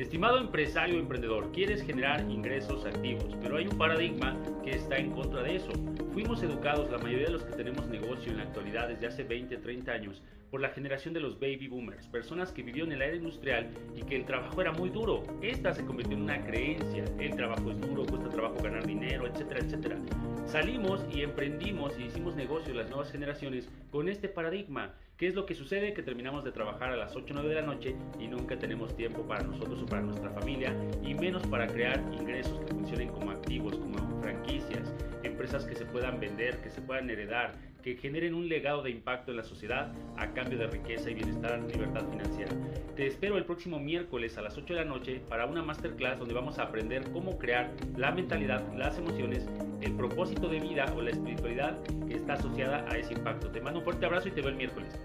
Estimado empresario o emprendedor, quieres generar ingresos activos, pero hay un paradigma que está en contra de eso. Fuimos educados, la mayoría de los que tenemos negocio en la actualidad desde hace 20, 30 años, por la generación de los baby boomers, personas que vivieron en la era industrial y que el trabajo era muy duro. Esta se convirtió en una creencia, el trabajo ganar dinero, etcétera, etcétera. Salimos y emprendimos y hicimos negocios las nuevas generaciones con este paradigma. ¿Qué es lo que sucede? Que terminamos de trabajar a las 8 o 9 de la noche y nunca tenemos tiempo para nosotros o para nuestra familia y menos para crear ingresos que funcionen como activos, como franquicias, empresas que se puedan vender, que se puedan heredar, que generen un legado de impacto en la sociedad a cambio de riqueza y bienestar, libertad financiera. Te espero el próximo miércoles a las 8 de la noche para una masterclass donde vamos a aprender cómo crear la mentalidad, las emociones, el propósito de vida o la espiritualidad que está asociada a ese impacto. Te mando un fuerte abrazo y te veo el miércoles.